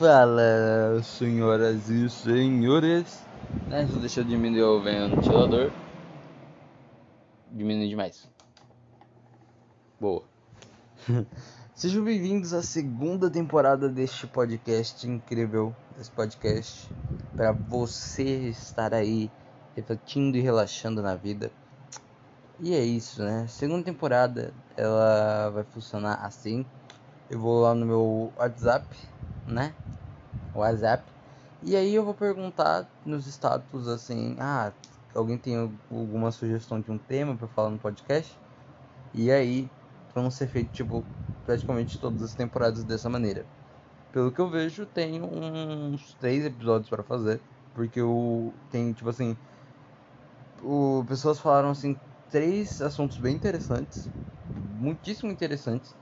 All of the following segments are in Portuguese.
Fala, senhoras e senhores. Deixa eu diminuir o ventilador. Diminui demais. Boa. Sejam bem-vindos à segunda temporada deste podcast incrível, desse podcast para você estar aí refletindo e relaxando na vida. E é isso, né? Segunda temporada, ela vai funcionar assim. Eu vou lá no meu WhatsApp, né? WhatsApp. E aí eu vou perguntar nos status assim, ah, alguém tem alguma sugestão de um tema para falar no podcast? E aí vão ser feitos tipo praticamente todas as temporadas dessa maneira. Pelo que eu vejo, tem uns três episódios para fazer, porque eu tem tipo assim, o pessoas falaram assim três assuntos bem interessantes, muitíssimo interessantes.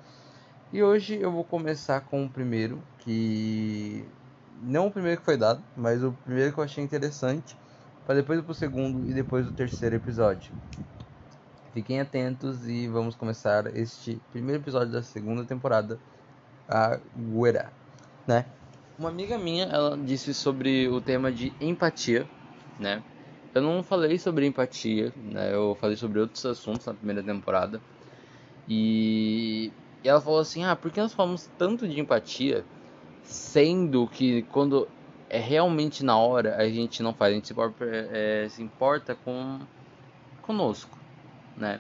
E hoje eu vou começar com o primeiro, que não o primeiro que foi dado, mas o primeiro que eu achei interessante, para depois pro segundo e depois o terceiro episódio. Fiquem atentos e vamos começar este primeiro episódio da segunda temporada agora, né? Uma amiga minha, ela disse sobre o tema de empatia, né? Eu não falei sobre empatia, né? Eu falei sobre outros assuntos na primeira temporada. E, e ela falou assim: "Ah, por que nós falamos tanto de empatia, sendo que quando é realmente na hora a gente não faz, a gente se importa, é, se importa com conosco, né?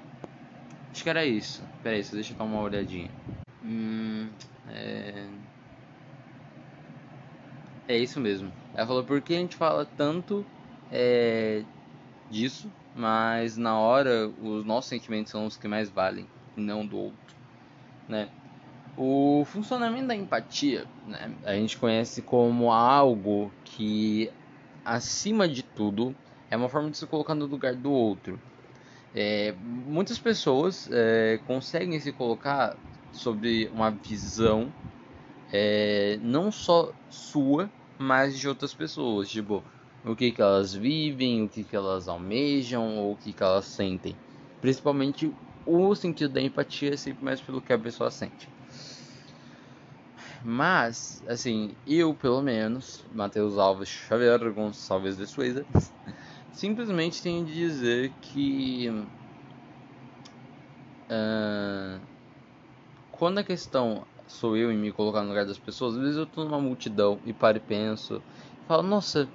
Acho que era isso. Pera aí, deixa eu dar uma olhadinha. Hum, é... é isso mesmo. Ela falou por que a gente fala tanto é, disso, mas na hora os nossos sentimentos são os que mais valem, e não do outro, né? O funcionamento da empatia, né, a gente conhece como algo que, acima de tudo, é uma forma de se colocar no lugar do outro. É, muitas pessoas é, conseguem se colocar sobre uma visão é, não só sua, mas de outras pessoas. Tipo, o que, que elas vivem, o que, que elas almejam, ou o que, que elas sentem. Principalmente o sentido da empatia é sempre mais pelo que a pessoa sente. Mas, assim, eu pelo menos, Matheus Alves Xavier Gonçalves de Souza, simplesmente tenho de dizer que uh, quando a questão sou eu em me colocar no lugar das pessoas, às vezes eu tô numa multidão e paro e penso, falo, nossa,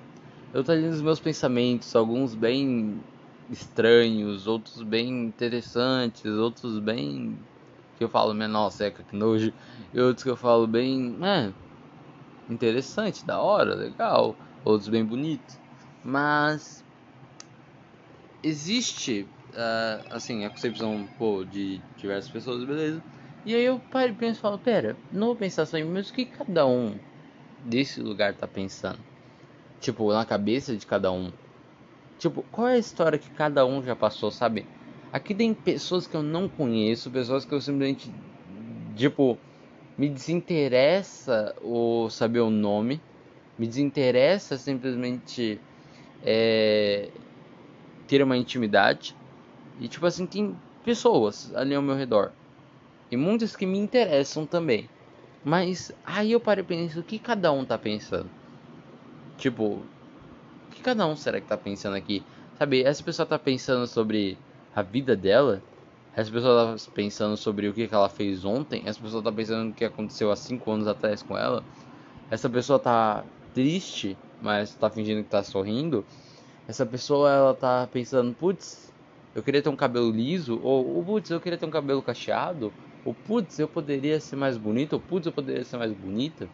eu tô ali nos meus pensamentos, alguns bem estranhos, outros bem interessantes, outros bem que eu falo, nossa, seca que nojo, e outros que eu falo bem, é, interessante, da hora, legal, outros bem bonitos, mas existe, uh, assim, a concepção, pô, de diversas pessoas, beleza, e aí eu paro e penso e falo, pera, não vou pensar só em mim, mas o que cada um desse lugar tá pensando? Tipo, na cabeça de cada um. Tipo, qual é a história que cada um já passou, sabe? Aqui tem pessoas que eu não conheço, pessoas que eu simplesmente, tipo, me desinteressa o saber o nome, me desinteressa simplesmente é, ter uma intimidade. E, tipo assim, tem pessoas ali ao meu redor. E muitas que me interessam também. Mas aí eu paro e penso, o que cada um tá pensando? Tipo, o que cada um será que tá pensando aqui? Sabe, essa pessoa tá pensando sobre a vida dela? Essa pessoa tá pensando sobre o que, que ela fez ontem? Essa pessoa tá pensando no que aconteceu há 5 anos atrás com ela? Essa pessoa tá triste, mas tá fingindo que tá sorrindo? Essa pessoa ela tá pensando, putz, eu queria ter um cabelo liso, ou putz, eu queria ter um cabelo cacheado, ou putz, eu poderia ser mais bonito, ou putz, eu poderia ser mais bonita.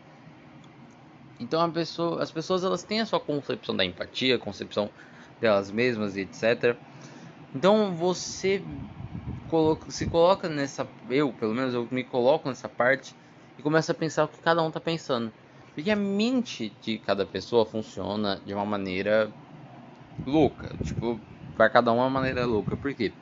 Então pessoa, as pessoas elas têm a sua concepção da empatia, concepção delas mesmas e etc. Então você coloca, se coloca nessa, eu pelo menos eu me coloco nessa parte e começo a pensar o que cada um está pensando, porque a mente de cada pessoa funciona de uma maneira louca, tipo para cada um é uma maneira louca, por quê?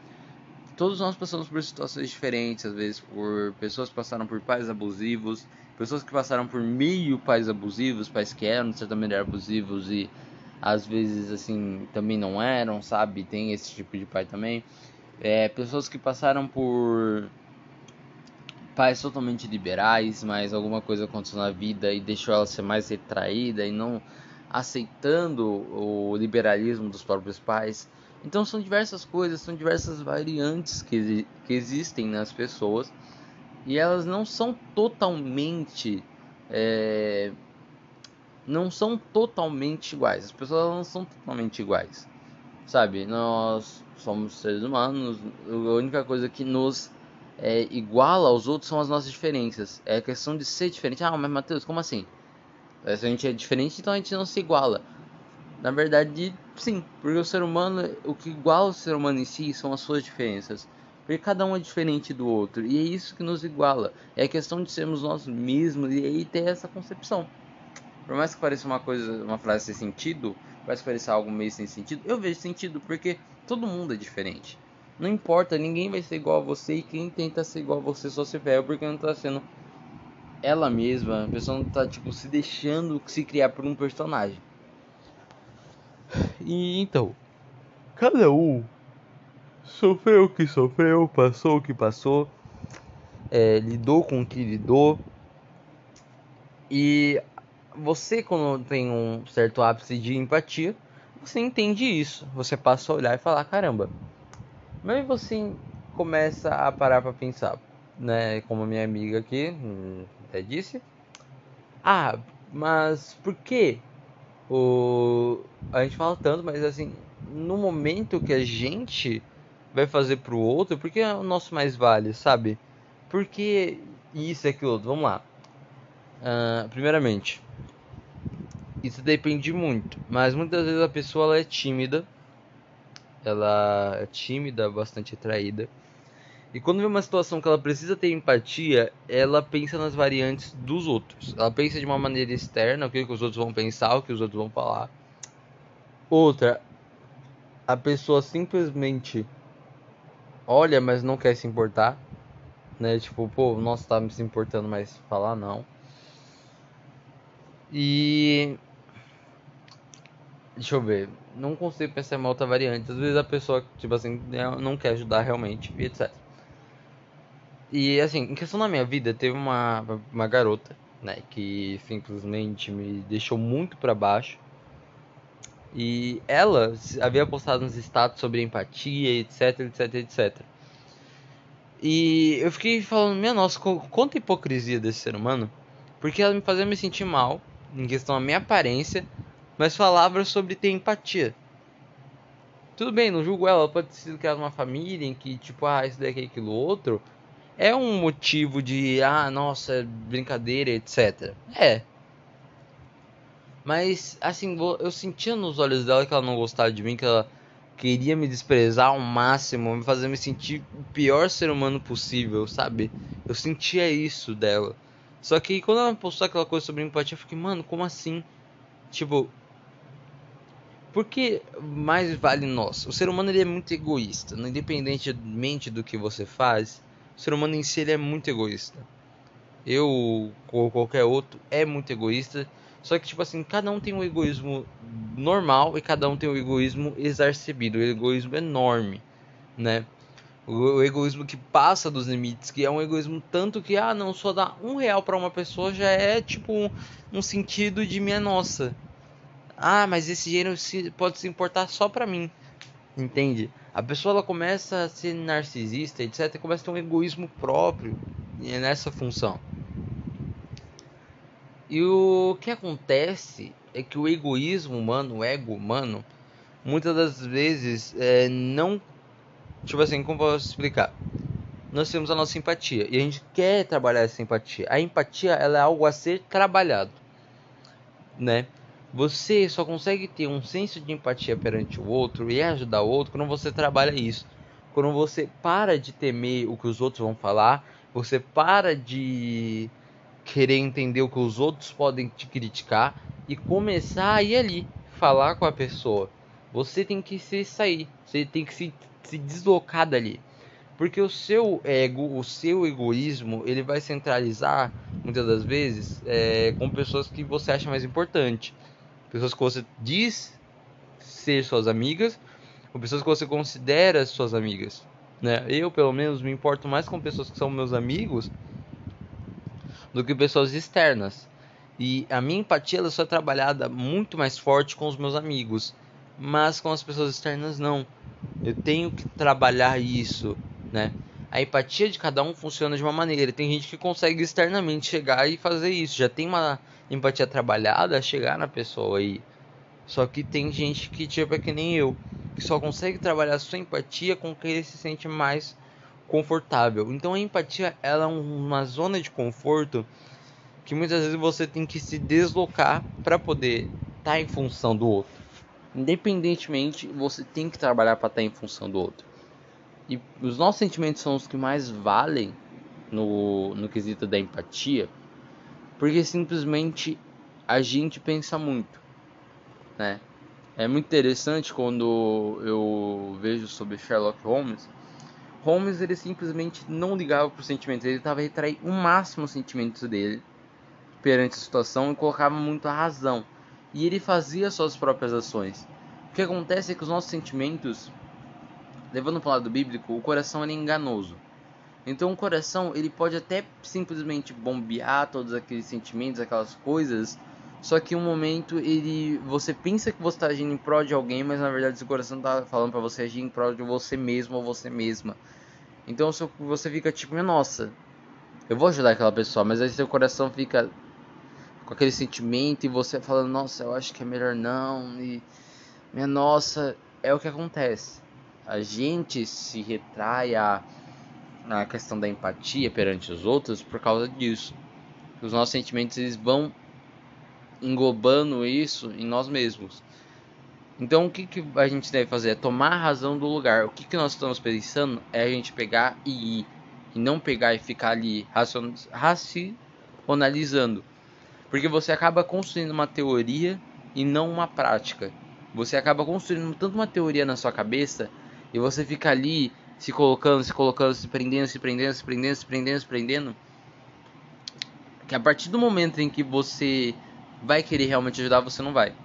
Todos nós passamos por situações diferentes, às vezes por pessoas que passaram por pais abusivos, pessoas que passaram por meio pais abusivos, pais que eram de certa maneira abusivos e às vezes assim também não eram, sabe? Tem esse tipo de pai também. É, pessoas que passaram por pais totalmente liberais, mas alguma coisa aconteceu na vida e deixou ela ser mais retraída e não aceitando o liberalismo dos próprios pais. Então são diversas coisas, são diversas variantes que, que existem nas pessoas e elas não são totalmente é, não são totalmente iguais. As pessoas não são totalmente iguais, sabe? Nós somos seres humanos. A única coisa que nos é, iguala aos outros são as nossas diferenças. É a questão de ser diferente. Ah, mas Matheus, como assim? Se a gente é diferente, então a gente não se iguala. Na verdade, sim, porque o ser humano, o que iguala o ser humano em si são as suas diferenças. Porque cada um é diferente do outro. E é isso que nos iguala. É a questão de sermos nós mesmos e aí ter essa concepção. Por mais que pareça uma coisa, uma frase sem sentido, parece pareça algo meio sem sentido, eu vejo sentido porque todo mundo é diferente. Não importa, ninguém vai ser igual a você e quem tenta ser igual a você só se ferra porque não tá sendo ela mesma, a pessoa não tá tipo se deixando se criar por um personagem. E então, cada um sofreu o que sofreu, passou o que passou, é, lidou com o que lidou. E você, quando tem um certo ápice de empatia, você entende isso. Você passa a olhar e falar: caramba. Mas você começa a parar para pensar, né? Como minha amiga aqui hum, até disse: ah, mas por que o a gente fala tanto, mas assim, no momento que a gente vai fazer pro outro, porque é o nosso mais vale, sabe? Porque isso é aquilo outro. Vamos lá. Uh, primeiramente, isso depende muito, mas muitas vezes a pessoa é tímida, ela é tímida, bastante atraída. E quando vê uma situação que ela precisa ter empatia, ela pensa nas variantes dos outros. Ela pensa de uma maneira externa, o que, que os outros vão pensar, o que os outros vão falar. Outra, a pessoa simplesmente olha, mas não quer se importar, né? Tipo, pô, nossa, tá me se importando, mas falar não. E deixa eu ver, não consigo pensar em uma outra variante. Às vezes a pessoa, tipo assim, não quer ajudar realmente, e etc. E assim, em questão da minha vida, teve uma, uma garota, né, que simplesmente me deixou muito para baixo. E ela havia postado uns status sobre empatia, etc, etc, etc. E eu fiquei falando, minha nossa, quanta hipocrisia desse ser humano. Porque ela me fazia me sentir mal, em questão da minha aparência, mas falava sobre ter empatia. Tudo bem, não julgo ela, pode ter sido criada numa família em que, tipo, ah, isso daqui, aquilo, outro. É um motivo de, ah, nossa, brincadeira, etc. É, mas, assim, eu sentia nos olhos dela que ela não gostava de mim, que ela queria me desprezar ao máximo, me fazer me sentir o pior ser humano possível, sabe? Eu sentia isso dela. Só que quando ela postou aquela coisa sobre empatia, eu fiquei, mano, como assim? Tipo, por que mais vale nós? O ser humano ele é muito egoísta, independentemente do que você faz, o ser humano em si ele é muito egoísta. Eu ou qualquer outro é muito egoísta só que, tipo assim, cada um tem um egoísmo normal e cada um tem um egoísmo exarcebido, um egoísmo enorme, né? O, egoísmo que passa dos limites, que é um egoísmo tanto que, ah, não, só dar um real para uma pessoa já é, tipo, um, um, sentido de minha nossa. Ah, mas esse dinheiro pode se importar só pra mim, entende? A pessoa, ela começa a ser narcisista, etc, e começa a ter um egoísmo próprio nessa função. E o que acontece é que o egoísmo humano, o ego humano, muitas das vezes é, não. Tipo assim, como posso explicar? Nós temos a nossa simpatia e a gente quer trabalhar essa empatia. A empatia ela é algo a ser trabalhado, né? Você só consegue ter um senso de empatia perante o outro e ajudar o outro quando você trabalha isso. Quando você para de temer o que os outros vão falar, você para de querer entender o que os outros podem te criticar e começar a ir ali, falar com a pessoa. Você tem que se sair, você tem que se, se deslocar dali. Porque o seu ego, o seu egoísmo, ele vai centralizar muitas das vezes é, com pessoas que você acha mais importante. Pessoas que você diz ser suas amigas, ou pessoas que você considera suas amigas. Né? Eu, pelo menos, me importo mais com pessoas que são meus amigos do que pessoas externas. E a minha empatia ela só é trabalhada muito mais forte com os meus amigos, mas com as pessoas externas não. Eu tenho que trabalhar isso, né? A empatia de cada um funciona de uma maneira. Tem gente que consegue externamente chegar e fazer isso. Já tem uma empatia trabalhada a chegar na pessoa aí. Só que tem gente que tipo é que nem eu, que só consegue trabalhar sua empatia com quem ele se sente mais confortável. Então a empatia ela é uma zona de conforto que muitas vezes você tem que se deslocar para poder estar tá em função do outro. Independentemente, você tem que trabalhar para estar tá em função do outro. E os nossos sentimentos são os que mais valem no, no quesito da empatia, porque simplesmente a gente pensa muito, né? É muito interessante quando eu vejo sobre Sherlock Holmes. Holmes ele simplesmente não ligava para os sentimentos, ele estava retrair o máximo os sentimentos dele perante a situação e colocava muito a razão. E ele fazia suas próprias ações. O que acontece é que os nossos sentimentos, levando para o lado bíblico, o coração é enganoso. Então o coração ele pode até simplesmente bombear todos aqueles sentimentos, aquelas coisas, só que um momento ele você pensa que você está agindo em prol de alguém, mas na verdade seu coração está falando para você agir em prol de você mesmo ou você mesma. Então você fica tipo, nossa, eu vou ajudar aquela pessoa, mas aí seu coração fica com aquele sentimento e você falando, nossa, eu acho que é melhor não. E minha nossa, é o que acontece. A gente se retrai a, a questão da empatia perante os outros por causa disso. Os nossos sentimentos eles vão englobando isso em nós mesmos. Então o que, que a gente deve fazer? É tomar a razão do lugar. O que, que nós estamos pensando é a gente pegar e ir. E não pegar e ficar ali racionalizando. Porque você acaba construindo uma teoria e não uma prática. Você acaba construindo tanto uma teoria na sua cabeça e você fica ali se colocando, se colocando, se prendendo, se prendendo, se prendendo, se prendendo, se prendendo. Que a partir do momento em que você vai querer realmente ajudar, você não vai.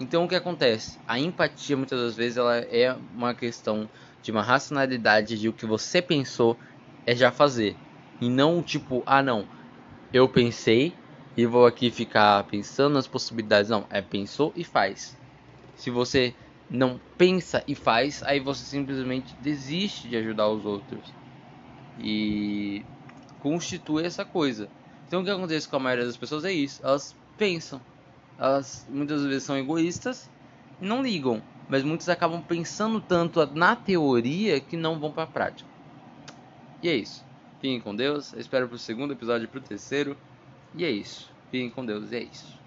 Então o que acontece? A empatia muitas das vezes ela é uma questão de uma racionalidade de o que você pensou é já fazer. E não tipo, ah não, eu pensei, e vou aqui ficar pensando nas possibilidades. Não, é pensou e faz. Se você não pensa e faz, aí você simplesmente desiste de ajudar os outros. E constitui essa coisa. Então o que acontece com a maioria das pessoas é isso. Elas pensam. Elas muitas vezes são egoístas e não ligam. Mas muitos acabam pensando tanto na teoria que não vão para a prática. E é isso. Fiquem com Deus. Eu espero pro segundo episódio e pro terceiro. E é isso. Fiquem com Deus. E é isso.